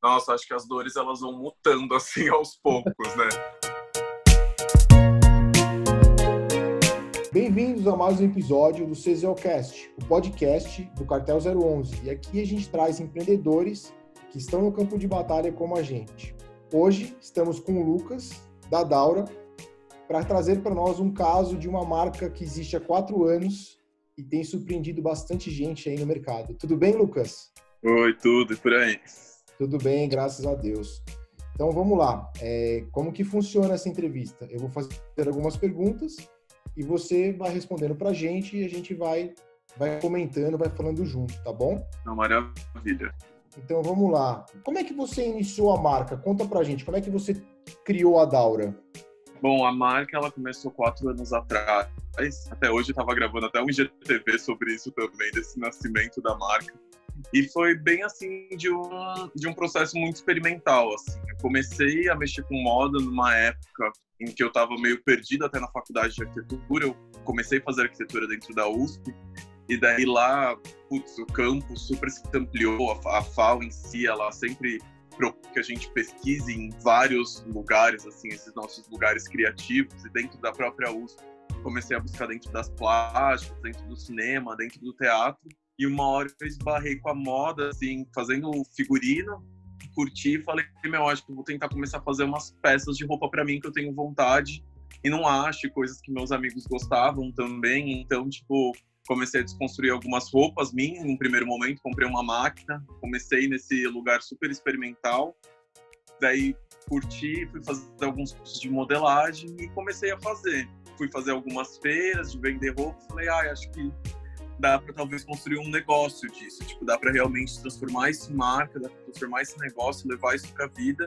Nossa, acho que as dores elas vão mutando assim aos poucos, né? Bem-vindos a mais um episódio do CZOcast, o podcast do Cartel 011. E aqui a gente traz empreendedores que estão no campo de batalha como a gente. Hoje estamos com o Lucas, da Daura, para trazer para nós um caso de uma marca que existe há quatro anos e tem surpreendido bastante gente aí no mercado. Tudo bem, Lucas? Oi, tudo e por aí. Tudo bem, graças a Deus. Então vamos lá. É, como que funciona essa entrevista? Eu vou fazer algumas perguntas e você vai respondendo para a gente e a gente vai, vai comentando, vai falando junto, tá bom? Não, maravilha. Então vamos lá. Como é que você iniciou a marca? Conta pra gente, como é que você criou a Daura? Bom, a marca ela começou quatro anos atrás. Até hoje eu estava gravando até um IGTV sobre isso também, desse nascimento da marca. E foi bem assim de um, de um processo muito experimental. Assim. Eu comecei a mexer com moda numa época em que eu estava meio perdido até na faculdade de arquitetura. Eu comecei a fazer arquitetura dentro da USP e daí lá, putz, o campo super se ampliou, a, a FAO em si, ela sempre que a gente pesquise em vários lugares, assim, esses nossos lugares criativos e dentro da própria USP. Comecei a buscar dentro das plásticas, dentro do cinema, dentro do teatro. E uma hora eu esbarrei com a moda, assim, fazendo figurino, curti e falei, meu, acho que vou tentar começar a fazer umas peças de roupa para mim que eu tenho vontade e não acho, coisas que meus amigos gostavam também. Então, tipo, comecei a desconstruir algumas roupas minhas em um primeiro momento, comprei uma máquina, comecei nesse lugar super experimental, daí curti, fui fazer alguns cursos de modelagem e comecei a fazer. Fui fazer algumas feiras de vender roupa, falei, ah, acho que dá para talvez construir um negócio disso, tipo, dá para realmente transformar isso em marca, dá para transformar esse negócio, levar isso para a vida.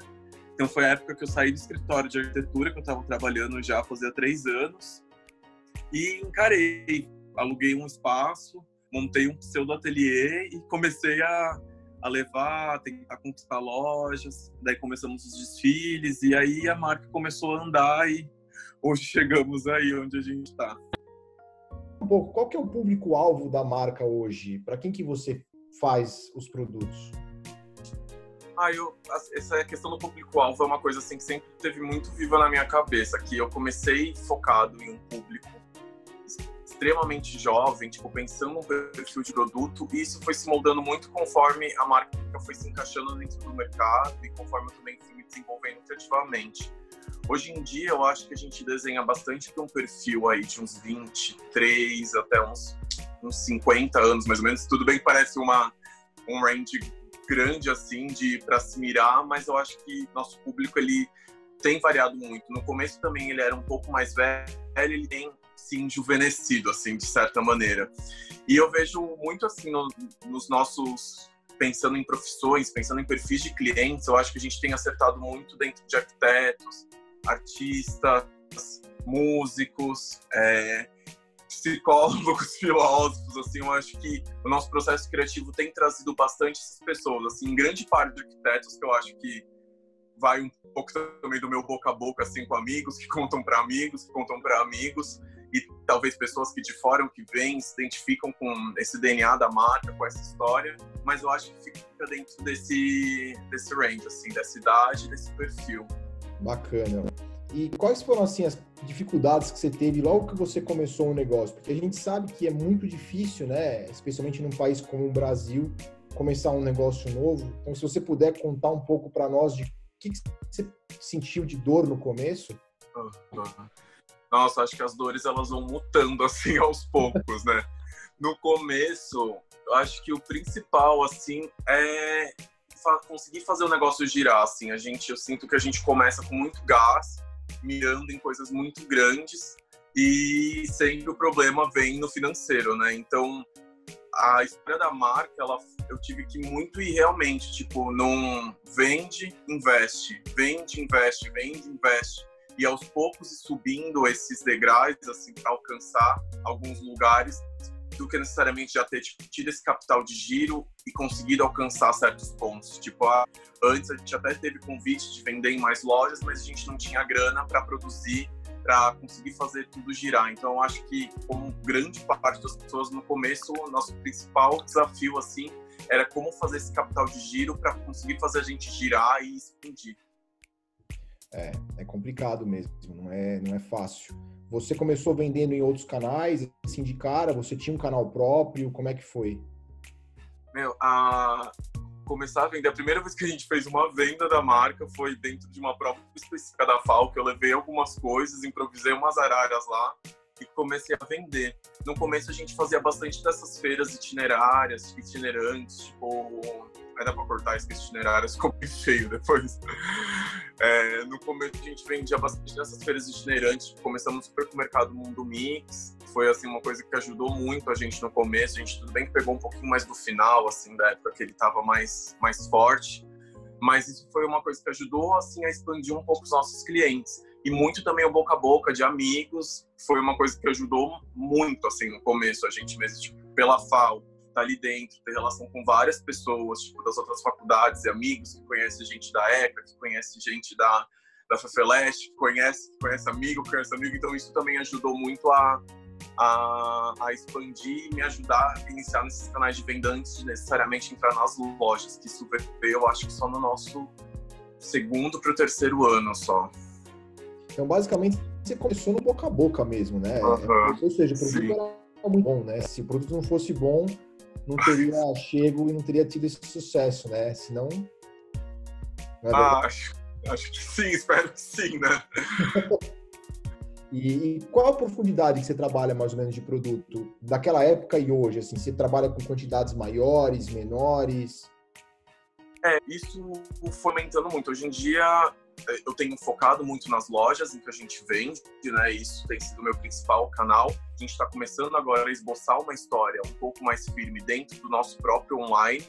Então foi a época que eu saí do escritório de arquitetura que eu estava trabalhando já fazia três anos e encarei aluguei um espaço, montei um pseudo ateliê e comecei a, a levar, a tentar conquistar lojas. Daí começamos os desfiles e aí a marca começou a andar e hoje chegamos aí onde a gente está. Pouco, qual que é o público-alvo da marca hoje? Para quem que você faz os produtos? Ah, eu, essa questão do público-alvo é uma coisa assim que sempre teve muito viva na minha cabeça, que eu comecei focado em um público extremamente jovem, tipo, pensando no perfil de produto, e isso foi se moldando muito conforme a marca foi se encaixando dentro do mercado e conforme eu também fui me desenvolvendo criativamente. Hoje em dia, eu acho que a gente desenha bastante para um perfil aí de uns 23 até uns, uns 50 anos, mais ou menos. Tudo bem que parece uma, um range grande, assim, de para se mirar, mas eu acho que nosso público, ele tem variado muito. No começo também ele era um pouco mais velho, ele tem se enjuvenescido, assim, de certa maneira. E eu vejo muito, assim, no, nos nossos... Pensando em profissões, pensando em perfis de clientes, eu acho que a gente tem acertado muito dentro de arquitetos, artistas, músicos, é, psicólogos, filósofos, assim, eu acho que o nosso processo criativo tem trazido bastante essas pessoas, assim, grande parte de arquitetos que eu acho que vai um pouco também do meu boca a boca, assim, com amigos que contam para amigos, que contam para amigos, e talvez pessoas que de fora que vêm se identificam com esse DNA da marca, com essa história, mas eu acho que fica dentro desse, desse range, assim, dessa idade, desse perfil. Bacana. E quais foram, assim, as dificuldades que você teve logo que você começou o negócio? Porque a gente sabe que é muito difícil, né, especialmente num país como o Brasil, começar um negócio novo. Então, se você puder contar um pouco para nós de o que você sentiu de dor no começo. Nossa, acho que as dores elas vão mutando assim aos poucos, né? No começo, acho que o principal assim é conseguir fazer o negócio girar, assim. A gente, eu sinto que a gente começa com muito gás, mirando em coisas muito grandes e sempre o problema vem no financeiro, né? Então, a história da marca, ela, eu tive que muito ir realmente, tipo, não vende, investe, vende, investe, vende, investe e aos poucos subindo esses degraus assim para alcançar alguns lugares do que necessariamente já ter tipo, tido esse capital de giro e conseguido alcançar certos pontos. Tipo, a, antes a gente até teve convite de vender em mais lojas, mas a gente não tinha grana para produzir, para conseguir fazer tudo girar. Então, acho que, como grande parte das pessoas no começo, o nosso principal desafio assim era como fazer esse capital de giro para conseguir fazer a gente girar e expandir. É, é complicado mesmo, não é, não é fácil. Você começou vendendo em outros canais, assim, de cara? Você tinha um canal próprio? Como é que foi? Meu, a... começar a vender, a primeira vez que a gente fez uma venda da marca foi dentro de uma prova específica da FAO, que eu levei algumas coisas, improvisei umas araras lá e comecei a vender. No começo a gente fazia bastante dessas feiras itinerárias, itinerantes, tipo Aí dá pra cortar esse itinerário, ficou bem feio depois. É, no começo a gente vendia bastante nessas feiras itinerantes. Começamos no supermercado Mundo Mix. Foi assim uma coisa que ajudou muito a gente no começo. A gente tudo bem que pegou um pouquinho mais do final, assim, da época que ele estava mais, mais forte. Mas isso foi uma coisa que ajudou assim a expandir um pouco os nossos clientes e muito também o boca a boca de amigos foi uma coisa que ajudou muito assim no começo a gente mesmo tipo, pela FAO tá ali dentro, ter relação com várias pessoas, tipo, das outras faculdades e amigos, que conhece gente da ECA, que conhece gente da, da FEFELEST, que conhece, que conhece amigo, que conhece amigo, então isso também ajudou muito a, a, a expandir e me ajudar a iniciar nesses canais de venda antes de necessariamente entrar nas lojas, que isso veio, eu acho que só no nosso segundo para o terceiro ano só. Então, basicamente, você começou no boca a boca mesmo, né? Uhum. Ou seja, o produto Sim. era muito bom, né? Se o produto não fosse bom, não teria chego e não teria tido esse sucesso, né? Senão. É ah, acho, acho que sim, espero que sim, né? e, e, qual a profundidade que você trabalha mais ou menos de produto daquela época e hoje? Assim, você trabalha com quantidades maiores, menores? É, isso fomentando muito. Hoje em dia, é, eu tenho focado muito nas lojas em que a gente vende, né? Isso tem sido o meu principal canal. Gente está começando agora a esboçar uma história um pouco mais firme dentro do nosso próprio online.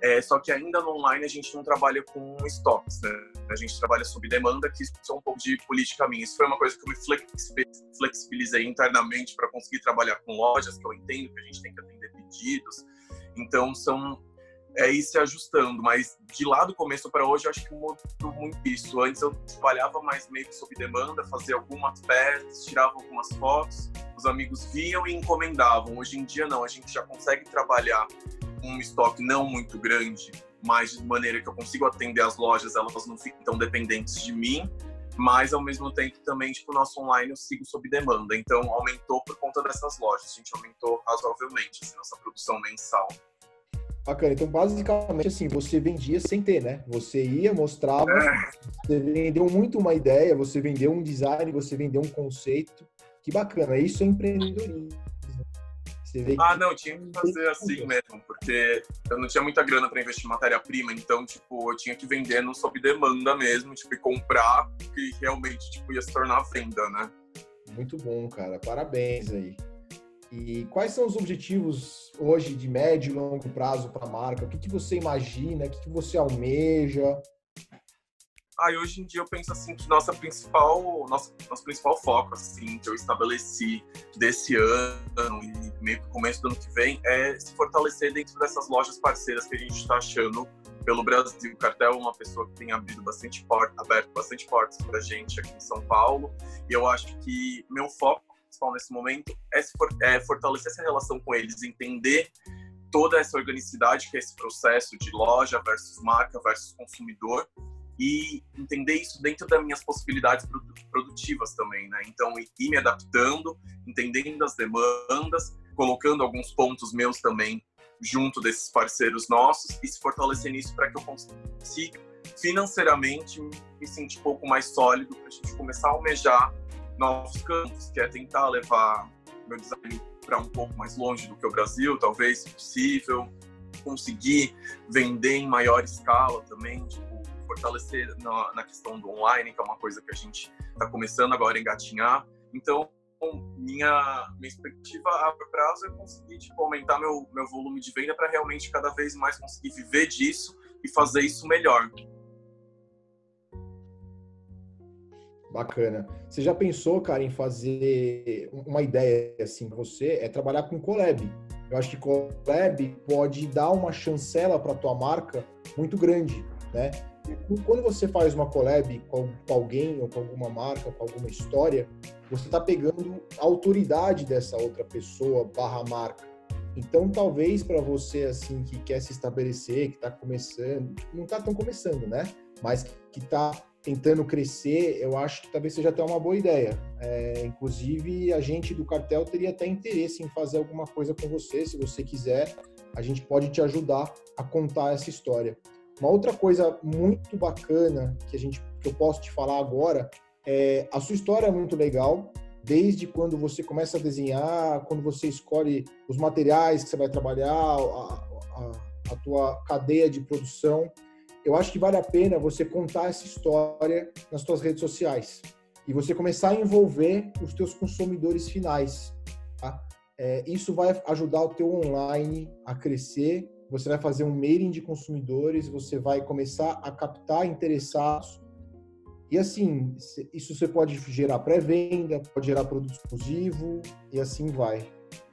É, só que ainda no online a gente não trabalha com estoques, né? A gente trabalha sob demanda, que isso é um pouco de política minha. Isso foi uma coisa que eu me flexibilizei internamente para conseguir trabalhar com lojas, que eu entendo que a gente tem que atender pedidos. Então, são é ir se ajustando, mas de lá do começo para hoje eu acho que mudou muito isso. Antes eu trabalhava mais meio que sob demanda, fazia algumas peças, tirava algumas fotos, os amigos viam e encomendavam. Hoje em dia não, a gente já consegue trabalhar um estoque não muito grande, mas de maneira que eu consigo atender as lojas, elas não ficam tão dependentes de mim, mas ao mesmo tempo também, tipo, o nosso online eu sigo sob demanda. Então aumentou por conta dessas lojas, a gente aumentou razoavelmente assim, nossa produção mensal. Bacana. Então, basicamente, assim, você vendia sem ter, né? Você ia, mostrava, você vendeu muito uma ideia, você vendeu um design, você vendeu um conceito. Que bacana. Isso é empreendedorismo. ah, não, tinha que fazer assim mesmo, porque eu não tinha muita grana para investir em matéria-prima, então, tipo, eu tinha que vender no sob demanda mesmo, tipo, e comprar que realmente, tipo, ia se tornar venda, né? Muito bom, cara. Parabéns aí. E quais são os objetivos hoje de médio e longo prazo para a marca? O que, que você imagina? O que, que você almeja? Ah, hoje em dia eu penso assim que nossa principal, nosso, nosso principal foco, assim, que eu estabeleci desse ano e meio que começo do ano que vem, é se fortalecer dentro dessas lojas parceiras que a gente está achando pelo Brasil. O Cartel é uma pessoa que tem abrido bastante porta, aberto bastante portas para a gente aqui em São Paulo. E eu acho que meu foco principal nesse momento é, for, é fortalecer essa relação com eles, entender toda essa organicidade que é esse processo de loja versus marca versus consumidor e entender isso dentro das minhas possibilidades produtivas também, né? Então, ir me adaptando, entendendo as demandas, colocando alguns pontos meus também junto desses parceiros nossos e se fortalecer nisso para que eu consiga financeiramente me sentir um pouco mais sólido para a gente começar a almejar novos campos, que é tentar levar meu design para um pouco mais longe do que o Brasil, talvez, se possível, conseguir vender em maior escala também, tipo, fortalecer na, na questão do online, que é uma coisa que a gente está começando agora a engatinhar. Então, minha, minha expectativa a prazo é conseguir tipo, aumentar meu, meu volume de venda para realmente cada vez mais conseguir viver disso e fazer isso melhor. Bacana. Você já pensou, cara, em fazer uma ideia assim para você? É trabalhar com collab. Eu acho que collab pode dar uma chancela para tua marca muito grande, né? Quando você faz uma collab com alguém ou com alguma marca, com alguma história, você está pegando a autoridade dessa outra pessoa barra marca. Então, talvez para você assim que quer se estabelecer, que está começando, não está tão começando, né? Mas que está tentando crescer, eu acho que talvez seja até uma boa ideia. É, inclusive, a gente do cartel teria até interesse em fazer alguma coisa com você, se você quiser, a gente pode te ajudar a contar essa história. Uma outra coisa muito bacana que a gente que eu posso te falar agora é a sua história é muito legal, desde quando você começa a desenhar, quando você escolhe os materiais que você vai trabalhar, a, a, a tua cadeia de produção eu acho que vale a pena você contar essa história nas suas redes sociais e você começar a envolver os teus consumidores finais. Tá? É, isso vai ajudar o teu online a crescer. Você vai fazer um mailing de consumidores, você vai começar a captar interessados. E assim, isso você pode gerar pré-venda, pode gerar produto exclusivo e assim vai.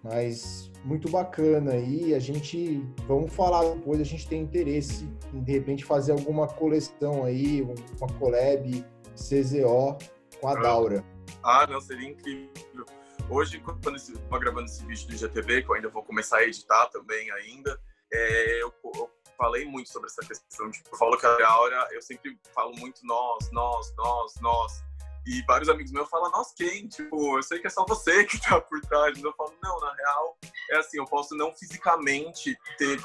Mas muito bacana aí. A gente vamos falar depois. A gente tem interesse em de repente fazer alguma coleção aí, uma collab CZO com a Daura. Ah, não, seria incrível. Hoje, quando estou gravando esse vídeo do IGTV, que eu ainda vou começar a editar também ainda, é, eu, eu, falei muito sobre essa questão. Tipo, eu falo que a Daura, eu sempre falo muito nós, nós, nós, nós. E vários amigos meus falam, nossa, quem? Tipo, eu sei que é só você que tá por trás. Eu falo, não, na real, é assim, eu posso não fisicamente ter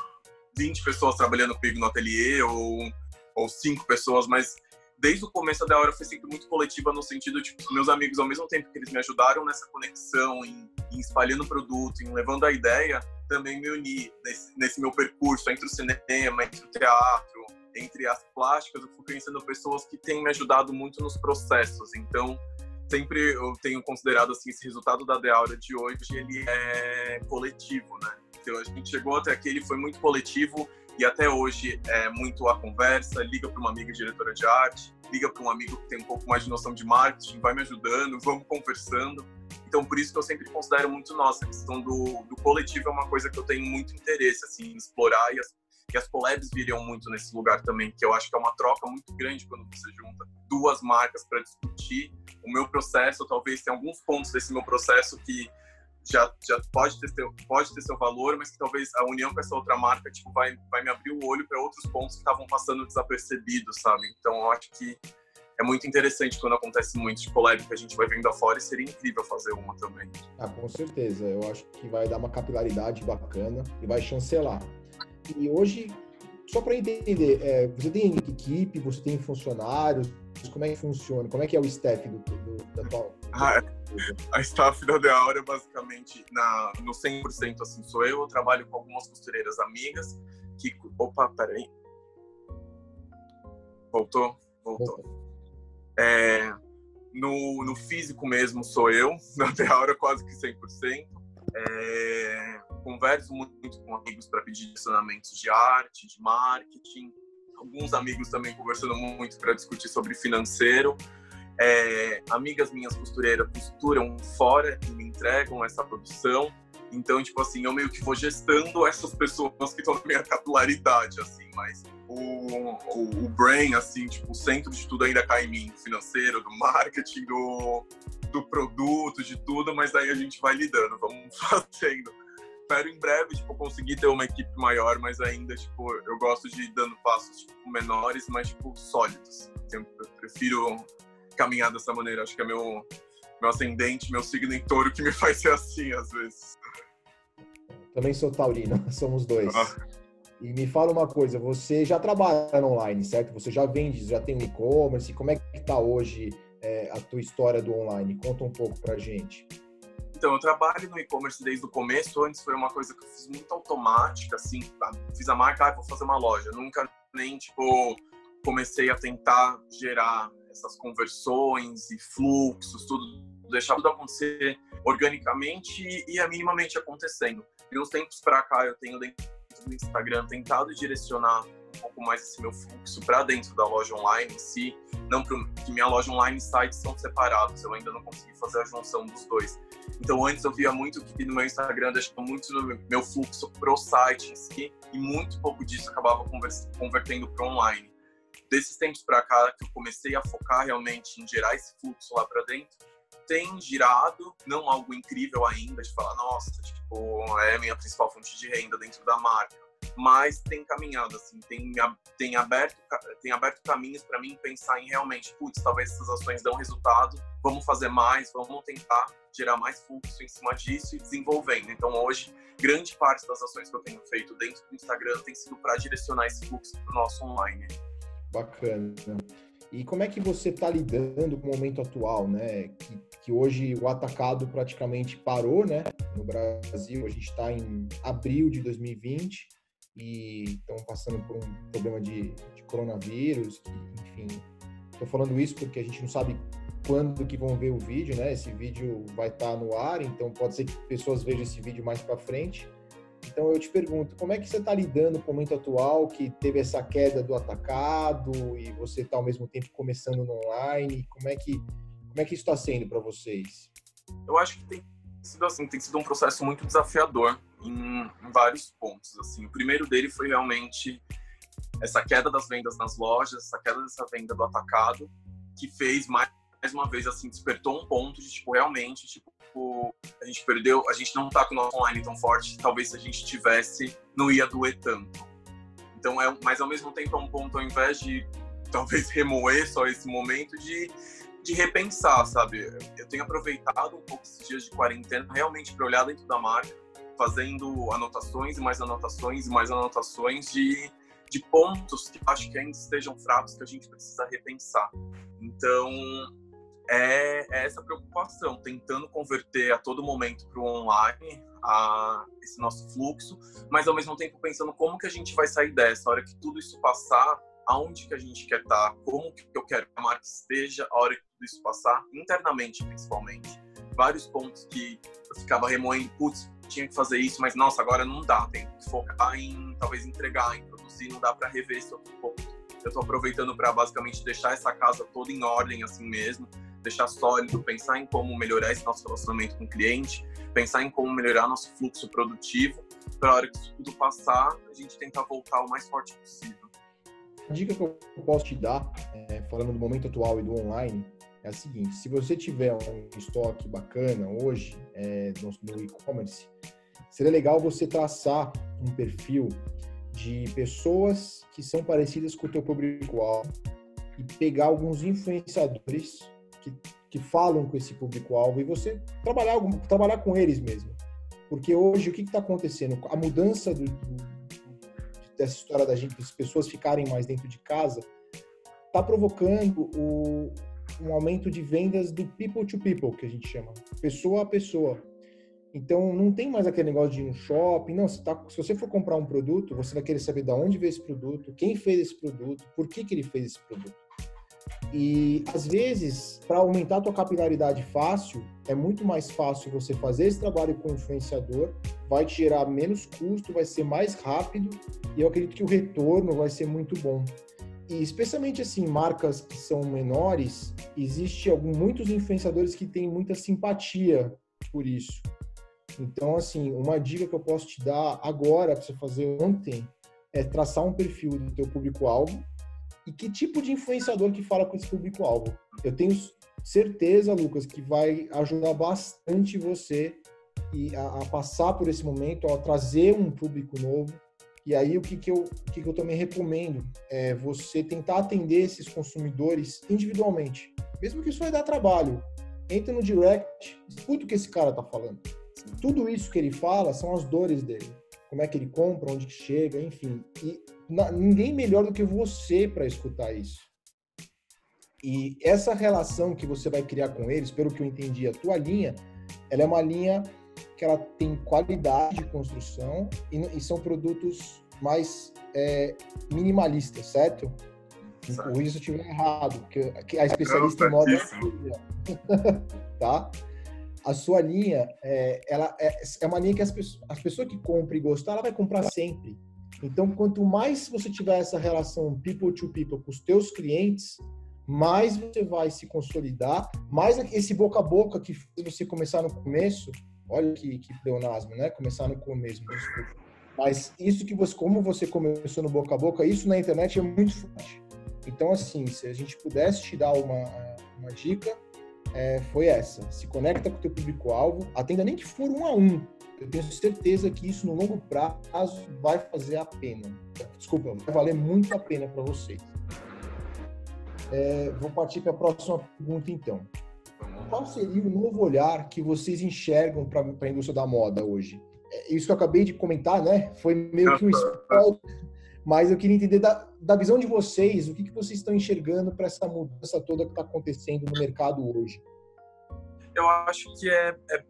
20 pessoas trabalhando comigo no ateliê ou, ou 5 pessoas, mas desde o começo da hora foi sempre muito coletiva no sentido de tipo, meus amigos, ao mesmo tempo que eles me ajudaram nessa conexão, em, em espalhando o produto, em levando a ideia, também me uni nesse, nesse meu percurso entre o cinema, entre o teatro, entre as plásticas, eu fui conhecendo pessoas que têm me ajudado muito nos processos. Então, sempre eu tenho considerado assim esse resultado da Deaura de hoje, ele é coletivo, né? Então, a gente chegou até aqui, ele foi muito coletivo e até hoje é muito a conversa, liga para uma amiga diretora de arte, liga para um amigo que tem um pouco mais de noção de marketing, vai me ajudando, vamos conversando. Então, por isso que eu sempre considero muito nossa, a questão do, do coletivo é uma coisa que eu tenho muito interesse, assim, em explorar e as que as collabs viriam muito nesse lugar também, que eu acho que é uma troca muito grande quando você junta duas marcas para discutir o meu processo, talvez tenha alguns pontos desse meu processo que já, já pode, ter seu, pode ter seu valor, mas que talvez a união com essa outra marca tipo, vai, vai me abrir o olho para outros pontos que estavam passando desapercebidos, sabe? Então eu acho que é muito interessante quando acontece muito de collab que a gente vai vendo afora e seria incrível fazer uma também. Ah, com certeza. Eu acho que vai dar uma capilaridade bacana e vai chancelar. E hoje, só para entender, é, você tem equipe, você tem funcionários, como é que funciona? Como é que é o staff do, do da tua... Ah, a staff da Deaura, basicamente, na, no 100% assim, sou eu. Eu trabalho com algumas costureiras amigas que... Opa, peraí. Voltou? Voltou. É, no, no físico mesmo sou eu, na Deaura quase que 100%. É, converso muito com amigos para pedir direcionamentos de arte, de marketing. Alguns amigos também conversando muito para discutir sobre financeiro. É, amigas minhas costureiras costuram fora e me entregam essa produção. Então, tipo assim, eu meio que vou gestando essas pessoas que estão na minha capilaridade, assim, mas o, o, o, brain, assim, tipo, o centro de tudo ainda cai em mim, do financeiro, do marketing, do, do produto, de tudo, mas daí a gente vai lidando, vamos fazendo. Espero em breve, tipo, conseguir ter uma equipe maior, mas ainda, tipo, eu gosto de ir dando passos, tipo, menores, mas, tipo, sólidos. Eu prefiro caminhar dessa maneira, acho que é meu, meu ascendente, meu signo em touro que me faz ser assim, às vezes. Também sou taurino, somos dois. Ah. E me fala uma coisa, você já trabalha no online, certo? Você já vende, já tem um e-commerce, como é que está hoje é, a tua história do online? Conta um pouco pra gente. Então, eu trabalho no e-commerce desde o começo. Antes foi uma coisa que eu fiz muito automática, assim. Fiz a marca, ah, vou fazer uma loja. nunca nem, tipo, comecei a tentar gerar essas conversões e fluxos, tudo, deixar tudo acontecer organicamente e, e minimamente acontecendo. De uns tempos para cá, eu tenho dentro do Instagram tentado direcionar um pouco mais esse meu fluxo para dentro da loja online em si, não pro, que minha loja online e site são separados, eu ainda não consegui fazer a junção dos dois. Então antes eu via muito que no meu Instagram deixava muito do meu fluxo pro site em si e muito pouco disso acabava convertendo para online. Desses tempos para cá que eu comecei a focar realmente em gerar esse fluxo lá para dentro, tem girado, não algo incrível ainda, de falar, nossa, tipo, é a minha principal fonte de renda dentro da marca. Mas tem caminhado, assim, tem, tem, aberto, tem aberto caminhos para mim pensar em realmente, putz, talvez essas ações dão resultado, vamos fazer mais, vamos tentar gerar mais fluxo em cima disso e desenvolvendo. Então, hoje, grande parte das ações que eu tenho feito dentro do Instagram tem sido para direcionar esse fluxo para o nosso online. Bacana. E como é que você está lidando com o momento atual, né? Que, que, hoje o atacado praticamente parou, né? No Brasil, a gente está em abril de 2020 e estão passando por um problema de, de coronavírus, que, enfim. Estou falando isso porque a gente não sabe quando que vão ver o vídeo, né? Esse vídeo vai estar tá no ar, então pode ser que pessoas vejam esse vídeo mais para frente. Então eu te pergunto, como é que você está lidando com o momento atual que teve essa queda do atacado e você está ao mesmo tempo começando no online? Como é que como é que isso está sendo para vocês? Eu acho que tem sido assim, tem sido um processo muito desafiador em, vários pontos. Assim, o primeiro dele foi realmente essa queda das vendas nas lojas, essa queda dessa venda do atacado, que fez mais mais uma vez, assim, despertou um ponto de, tipo, realmente, tipo, a gente perdeu, a gente não tá com o nosso online tão forte, talvez se a gente tivesse, não ia doer tanto. Então, é, mas ao mesmo tempo é um ponto, ao invés de talvez remoer só esse momento, de, de repensar, sabe? Eu tenho aproveitado um pouco esses dias de quarentena realmente para olhar dentro da marca, fazendo anotações e mais anotações e mais anotações de, de pontos que acho que ainda estejam fracos que a gente precisa repensar. Então, é, é essa preocupação, tentando converter a todo momento para o online a, esse nosso fluxo, mas ao mesmo tempo pensando como que a gente vai sair dessa, a hora que tudo isso passar, aonde que a gente quer estar, tá, como que eu quero que a marca esteja, a hora que tudo isso passar, internamente principalmente. Vários pontos que eu ficava remoendo, putz, tinha que fazer isso, mas nossa, agora não dá, tem que focar em talvez entregar, em produzir, não dá para rever ponto. Eu estou aproveitando para basicamente deixar essa casa toda em ordem assim mesmo, deixar sólido, pensar em como melhorar esse nosso relacionamento com o cliente, pensar em como melhorar nosso fluxo produtivo, para a hora que isso tudo passar, a gente tentar voltar o mais forte possível. A dica que eu posso te dar, é, falando do momento atual e do online, é a seguinte: se você tiver um estoque bacana hoje é, no, no e-commerce, seria legal você traçar um perfil de pessoas que são parecidas com o teu público-alvo e pegar alguns influenciadores que, que falam com esse público-alvo e você trabalhar, trabalhar com eles mesmo. Porque hoje, o que está acontecendo? A mudança do, do, dessa história da gente, das pessoas ficarem mais dentro de casa, está provocando o, um aumento de vendas do people to people, que a gente chama, pessoa a pessoa. Então, não tem mais aquele negócio de no shopping. Não, tá, se você for comprar um produto, você vai querer saber de onde veio esse produto, quem fez esse produto, por que, que ele fez esse produto. E às vezes, para aumentar a tua capilaridade fácil, é muito mais fácil você fazer esse trabalho com o influenciador, vai te gerar menos custo, vai ser mais rápido e eu acredito que o retorno vai ser muito bom. E especialmente assim, marcas que são menores, existe algum, muitos influenciadores que têm muita simpatia por isso. Então, assim, uma dica que eu posso te dar agora para você fazer ontem é traçar um perfil do teu público-alvo e que tipo de influenciador que fala com esse público-alvo. Eu tenho certeza, Lucas, que vai ajudar bastante você a, a, passar por esse momento, a trazer um público novo. E aí, o que, que, eu, o que, que eu também recomendo é você tentar atender esses consumidores individualmente. Mesmo que isso vai dar trabalho. Entra no direct, escuta o que esse cara está falando. Tudo isso que ele fala são as dores dele. Como é que ele compra, onde que chega, enfim. E ninguém melhor do que você para escutar isso. E essa relação que você vai criar com eles, pelo que eu entendi, a tua linha, ela é uma linha que ela tem qualidade de construção e, e são produtos mais é, minimalistas, certo? Por isso eu estiver errado, porque a especialista em moda é tá? A sua linha, é, ela é, é uma linha que as pessoas, as pessoas que compram e gostam, ela vai comprar sempre. Então, quanto mais você tiver essa relação people to people com os teus clientes, mais você vai se consolidar, mais esse boca a boca que você começar no começo, olha que, que pleonasmo, né? Começar no começo, mas isso que você, como você começou no boca a boca, isso na internet é muito forte. Então, assim, se a gente pudesse te dar uma, uma dica, é, foi essa. Se conecta com o teu público-alvo, atenda nem que for um a um. Eu tenho certeza que isso no longo prazo vai fazer a pena. Desculpa, vai valer muito a pena para vocês. É, vou partir para a próxima pergunta, então. Qual seria o novo olhar que vocês enxergam para a indústria da moda hoje? É, isso que eu acabei de comentar, né? Foi meio que um spoiler, mas eu queria entender da, da visão de vocês, o que, que vocês estão enxergando para essa mudança toda que está acontecendo no mercado hoje? Eu acho que é, é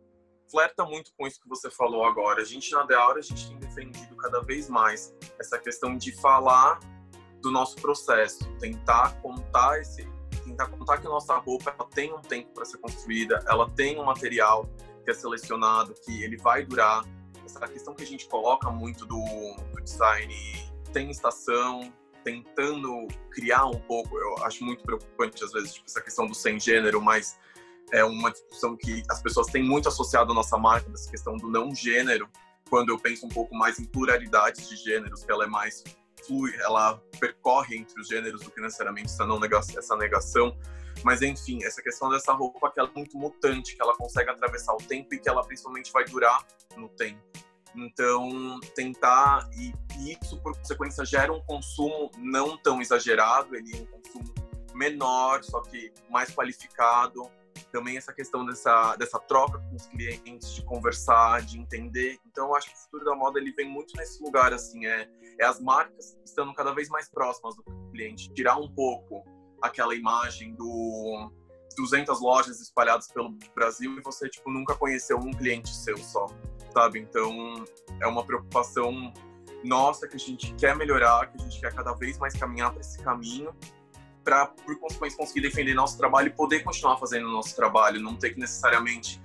flerta muito com isso que você falou agora. A gente na Deaura, a gente tem defendido cada vez mais essa questão de falar do nosso processo, tentar contar esse, tentar contar que nossa roupa ela tem um tempo para ser construída, ela tem um material que é selecionado, que ele vai durar. Essa questão que a gente coloca muito do, do design tem estação, tentando criar um pouco, eu acho muito preocupante às vezes tipo, essa questão do sem gênero, mas é uma discussão que as pessoas têm muito associado à nossa marca, essa questão do não gênero, quando eu penso um pouco mais em pluralidade de gêneros, que ela é mais flui, ela percorre entre os gêneros do que necessariamente essa, não negação, essa negação. Mas, enfim, essa questão dessa roupa que ela é muito mutante, que ela consegue atravessar o tempo e que ela principalmente vai durar no tempo. Então, tentar, e, e isso por consequência gera um consumo não tão exagerado, ele é um consumo menor, só que mais qualificado, também essa questão dessa, dessa troca com os clientes, de conversar, de entender. Então, eu acho que o futuro da moda ele vem muito nesse lugar, assim, é, é as marcas estando cada vez mais próximas do cliente, tirar um pouco aquela imagem do 200 lojas espalhadas pelo Brasil e você, tipo, nunca conheceu um cliente seu só, sabe? Então, é uma preocupação nossa que a gente quer melhorar, que a gente quer cada vez mais caminhar para esse caminho para, por consequência, conseguir defender nosso trabalho e poder continuar fazendo nosso trabalho, não ter que necessariamente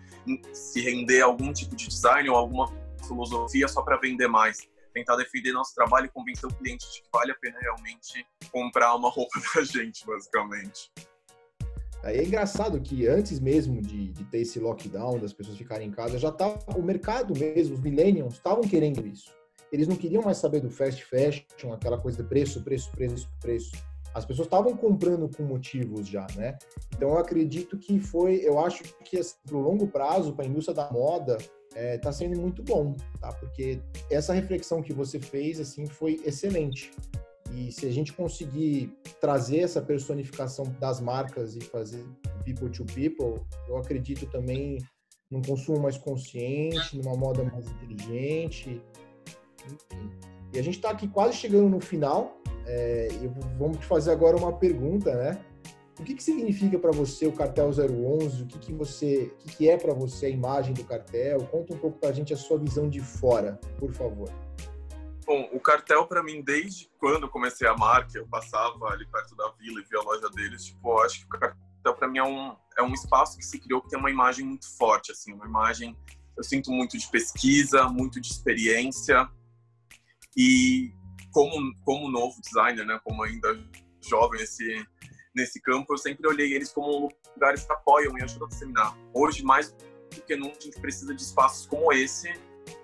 se render a algum tipo de design ou alguma filosofia só para vender mais. Tentar defender nosso trabalho e convencer o cliente de que vale a pena realmente comprar uma roupa da gente, basicamente. É engraçado que antes mesmo de, de, ter esse lockdown, das pessoas ficarem em casa, já estava o mercado mesmo, os millennials estavam querendo isso. Eles não queriam mais saber do fast fashion, aquela coisa de preço, preço, preço, preço as pessoas estavam comprando com motivos já, né? Então eu acredito que foi, eu acho que assim, para o longo prazo, para a indústria da moda, está é, sendo muito bom, tá? Porque essa reflexão que você fez, assim, foi excelente. E se a gente conseguir trazer essa personificação das marcas e fazer people to people, eu acredito também num consumo mais consciente, numa moda mais inteligente, enfim. E a gente está aqui quase chegando no final, é, eu vamos te fazer agora uma pergunta, né? O que, que significa para você o cartel 011? O que, que você, o que, que é para você a imagem do cartel? Conta um pouco para a gente a sua visão de fora, por favor. Bom, o cartel para mim desde quando eu comecei a marca, eu passava ali perto da vila e via a loja deles, tipo, eu acho que o cartel para mim é um é um espaço que se criou que tem uma imagem muito forte, assim, uma imagem eu sinto muito de pesquisa, muito de experiência e como, como novo designer, né, como ainda jovem nesse, nesse campo, eu sempre olhei eles como lugares que apoiam e ajudam a disseminar. Hoje, mais do que nunca, a gente precisa de espaços como esse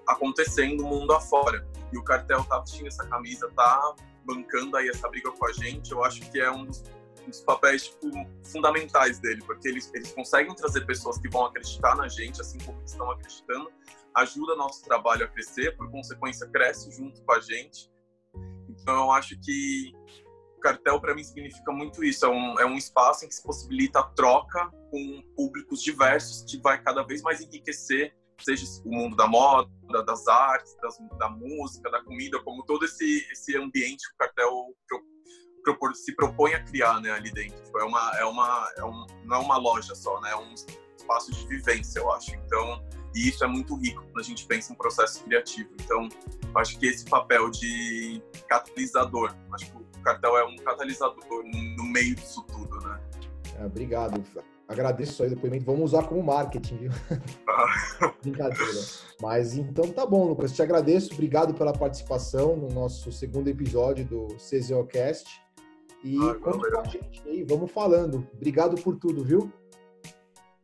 acontecendo mundo afora. E o cartel tá vestindo essa camisa, tá bancando aí essa briga com a gente. Eu acho que é um dos, um dos papéis tipo, fundamentais dele, porque eles, eles conseguem trazer pessoas que vão acreditar na gente, assim como estão acreditando, ajuda nosso trabalho a crescer, por consequência, cresce junto com a gente. Então, eu acho que o cartel, para mim, significa muito isso. É um, é um espaço em que se possibilita a troca com públicos diversos, que vai cada vez mais enriquecer, seja o mundo da moda, das artes, das, da música, da comida, como todo esse, esse ambiente que o cartel propor, se propõe a criar né, ali dentro. É uma, é uma, é um, não é uma loja só, né? é um espaço de vivência, eu acho. Então, e isso é muito rico quando a gente pensa em processo criativo. Então, acho que esse papel de catalisador, acho que o cartel é um catalisador no meio disso tudo, né? É, obrigado. Agradeço aí o depoimento. Vamos usar como marketing, viu? Brincadeira. Mas então tá bom, Lucas. Te agradeço. Obrigado pela participação no nosso segundo episódio do CZOcast. E ah, conta com a gente aí, vamos falando. Obrigado por tudo, viu?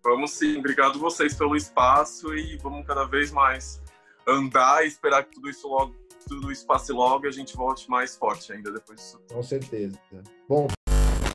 Vamos sim, obrigado vocês pelo espaço e vamos cada vez mais andar e esperar que tudo isso logo, tudo isso passe logo e a gente volte mais forte ainda depois disso. Com certeza. Bom,